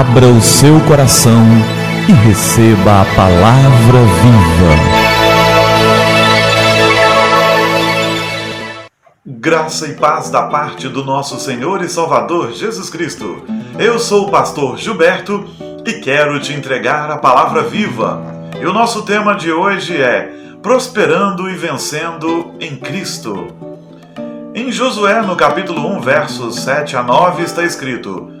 Abra o seu coração e receba a palavra viva. Graça e paz da parte do nosso Senhor e Salvador Jesus Cristo. Eu sou o pastor Gilberto e quero te entregar a palavra viva. E o nosso tema de hoje é Prosperando e Vencendo em Cristo. Em Josué, no capítulo 1, versos 7 a 9, está escrito: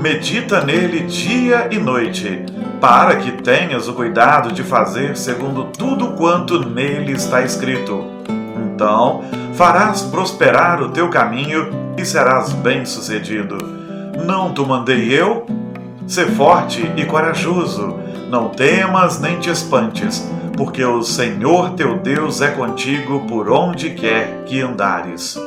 medita nele dia e noite, para que tenhas o cuidado de fazer segundo tudo quanto nele está escrito. Então farás prosperar o teu caminho e serás bem-sucedido. Não te mandei eu? Sê forte e corajoso, não temas nem te espantes, porque o Senhor teu Deus é contigo por onde quer que andares.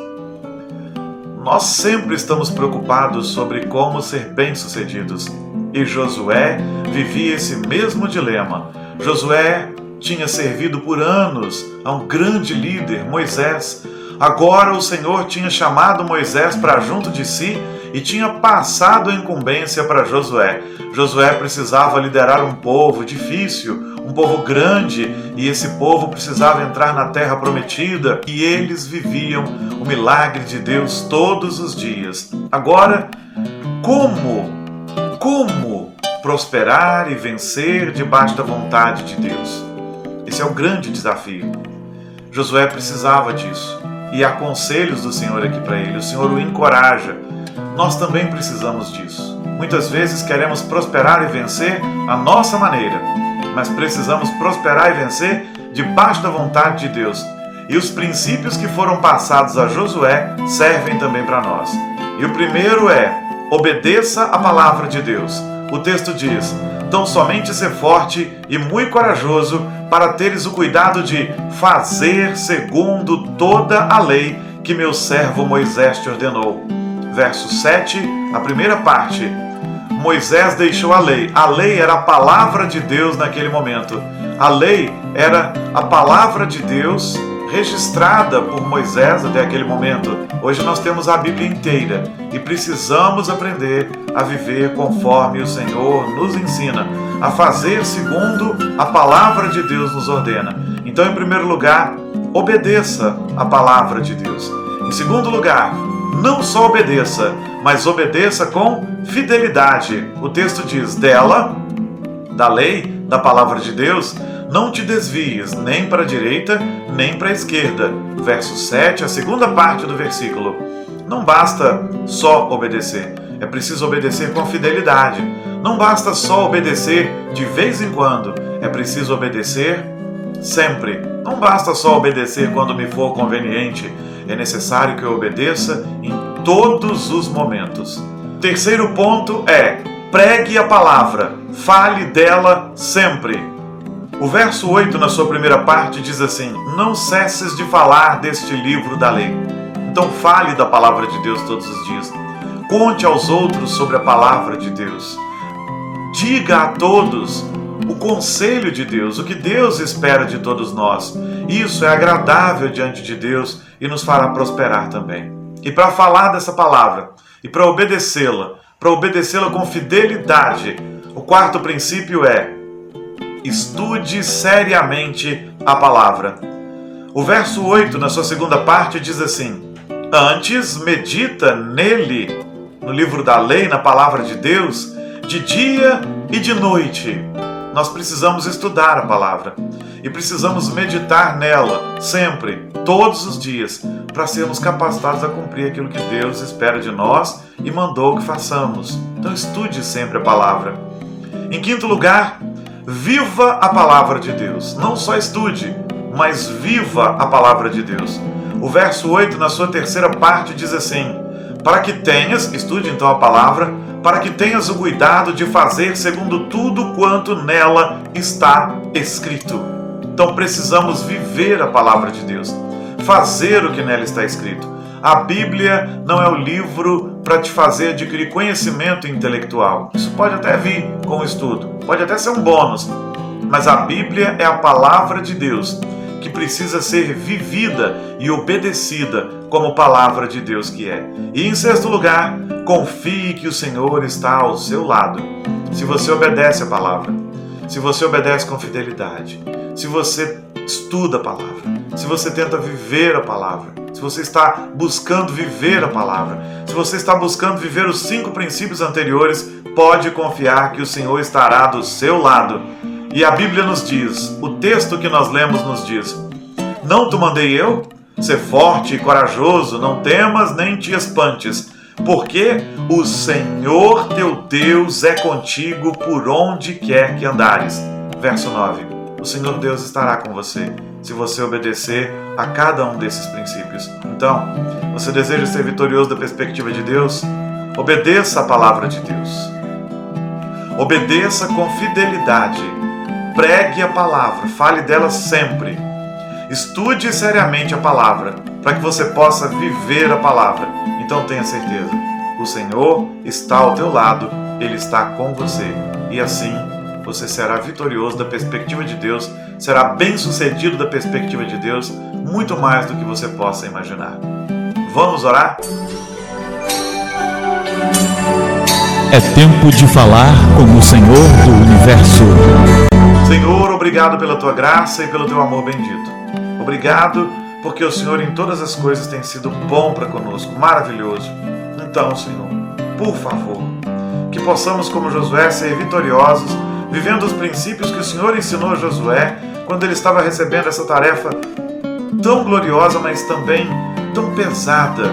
Nós sempre estamos preocupados sobre como ser bem-sucedidos. E Josué vivia esse mesmo dilema. Josué tinha servido por anos a um grande líder, Moisés. Agora o Senhor tinha chamado Moisés para junto de si e tinha passado a incumbência para Josué. Josué precisava liderar um povo difícil, um povo grande, e esse povo precisava entrar na terra prometida, e eles viviam o milagre de Deus todos os dias. Agora, como, como prosperar e vencer debaixo da vontade de Deus? Esse é o grande desafio. Josué precisava disso. E há conselhos do Senhor aqui para ele. O Senhor o encoraja. Nós também precisamos disso. Muitas vezes queremos prosperar e vencer a nossa maneira, mas precisamos prosperar e vencer debaixo da vontade de Deus. E os princípios que foram passados a Josué servem também para nós. E o primeiro é: obedeça a palavra de Deus. O texto diz: Tão somente ser forte e muito corajoso para teres o cuidado de fazer segundo toda a lei que meu servo Moisés te ordenou. Verso 7, a primeira parte Moisés deixou a lei. A lei era a palavra de Deus naquele momento. A lei era a palavra de Deus registrada por Moisés até aquele momento. Hoje nós temos a Bíblia inteira e precisamos aprender a viver conforme o Senhor nos ensina, a fazer segundo a palavra de Deus nos ordena. Então, em primeiro lugar, obedeça a palavra de Deus. Em segundo lugar, não só obedeça, mas obedeça com fidelidade. O texto diz: dela, da lei, da palavra de Deus, não te desvies nem para a direita nem para a esquerda. Verso 7, a segunda parte do versículo. Não basta só obedecer, é preciso obedecer com fidelidade. Não basta só obedecer de vez em quando, é preciso obedecer sempre. Não basta só obedecer quando me for conveniente, é necessário que eu obedeça em todos os momentos. Terceiro ponto é: pregue a palavra, fale dela sempre. O verso 8, na sua primeira parte, diz assim: Não cesses de falar deste livro da lei. Então, fale da palavra de Deus todos os dias. Conte aos outros sobre a palavra de Deus. Diga a todos o conselho de Deus, o que Deus espera de todos nós. Isso é agradável diante de Deus e nos fará prosperar também. E para falar dessa palavra e para obedecê-la, para obedecê-la com fidelidade, o quarto princípio é: estude seriamente a palavra. O verso 8, na sua segunda parte, diz assim: Antes medita nele, no livro da lei, na palavra de Deus, de dia e de noite nós precisamos estudar a palavra e precisamos meditar nela sempre, todos os dias, para sermos capacitados a cumprir aquilo que Deus espera de nós e mandou que façamos. Então estude sempre a palavra. Em quinto lugar, viva a palavra de Deus. Não só estude, mas viva a palavra de Deus. O verso 8, na sua terceira parte, diz assim: Para que tenhas, estude então a palavra, para que tenhas o cuidado de fazer segundo tudo quanto nela está escrito. Então precisamos viver a palavra de Deus, fazer o que nela está escrito. A Bíblia não é o livro para te fazer adquirir conhecimento intelectual. Isso pode até vir com o estudo, pode até ser um bônus, mas a Bíblia é a palavra de Deus que precisa ser vivida e obedecida como palavra de Deus que é. E em sexto lugar, confie que o Senhor está ao seu lado. Se você obedece a palavra, se você obedece com fidelidade, se você estuda a palavra, se você tenta viver a palavra, se você está buscando viver a palavra, se você está buscando viver os cinco princípios anteriores, pode confiar que o Senhor estará do seu lado. E a Bíblia nos diz, o texto que nós lemos nos diz: Não te mandei eu? Ser forte e corajoso, não temas nem te espantes, porque o Senhor teu Deus é contigo por onde quer que andares. Verso 9. O Senhor Deus estará com você se você obedecer a cada um desses princípios. Então, você deseja ser vitorioso da perspectiva de Deus? Obedeça a palavra de Deus. Obedeça com fidelidade. Pregue a palavra, fale dela sempre. Estude seriamente a palavra, para que você possa viver a palavra. Então tenha certeza, o Senhor está ao teu lado, ele está com você. E assim você será vitorioso da perspectiva de Deus, será bem-sucedido da perspectiva de Deus, muito mais do que você possa imaginar. Vamos orar? É tempo de falar com o Senhor do universo. Senhor, obrigado pela tua graça e pelo teu amor bendito. Obrigado porque o Senhor em todas as coisas tem sido bom para conosco, maravilhoso. Então, Senhor, por favor, que possamos, como Josué, ser vitoriosos vivendo os princípios que o Senhor ensinou a Josué quando ele estava recebendo essa tarefa tão gloriosa, mas também tão pesada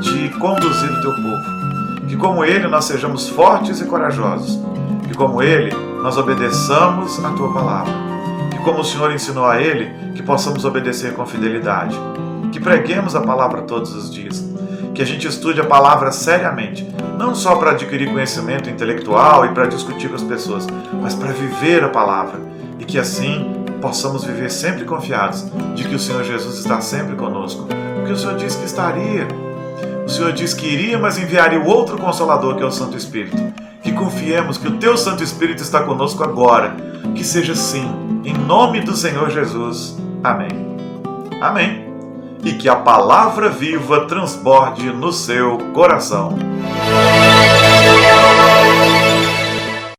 de conduzir o teu povo. Que como ele nós sejamos fortes e corajosos. Que como ele nós obedeçamos a tua palavra. Que como o Senhor ensinou a ele, que possamos obedecer com fidelidade. Que preguemos a palavra todos os dias. Que a gente estude a palavra seriamente, não só para adquirir conhecimento intelectual e para discutir com as pessoas, mas para viver a palavra e que assim possamos viver sempre confiados de que o Senhor Jesus está sempre conosco, porque o Senhor disse que estaria. O Senhor disse que iria, mas enviaria o outro consolador que é o Santo Espírito. Que confiemos que o teu Santo Espírito está conosco agora. Que seja assim, em nome do Senhor Jesus. Amém. Amém. E que a palavra viva transborde no seu coração.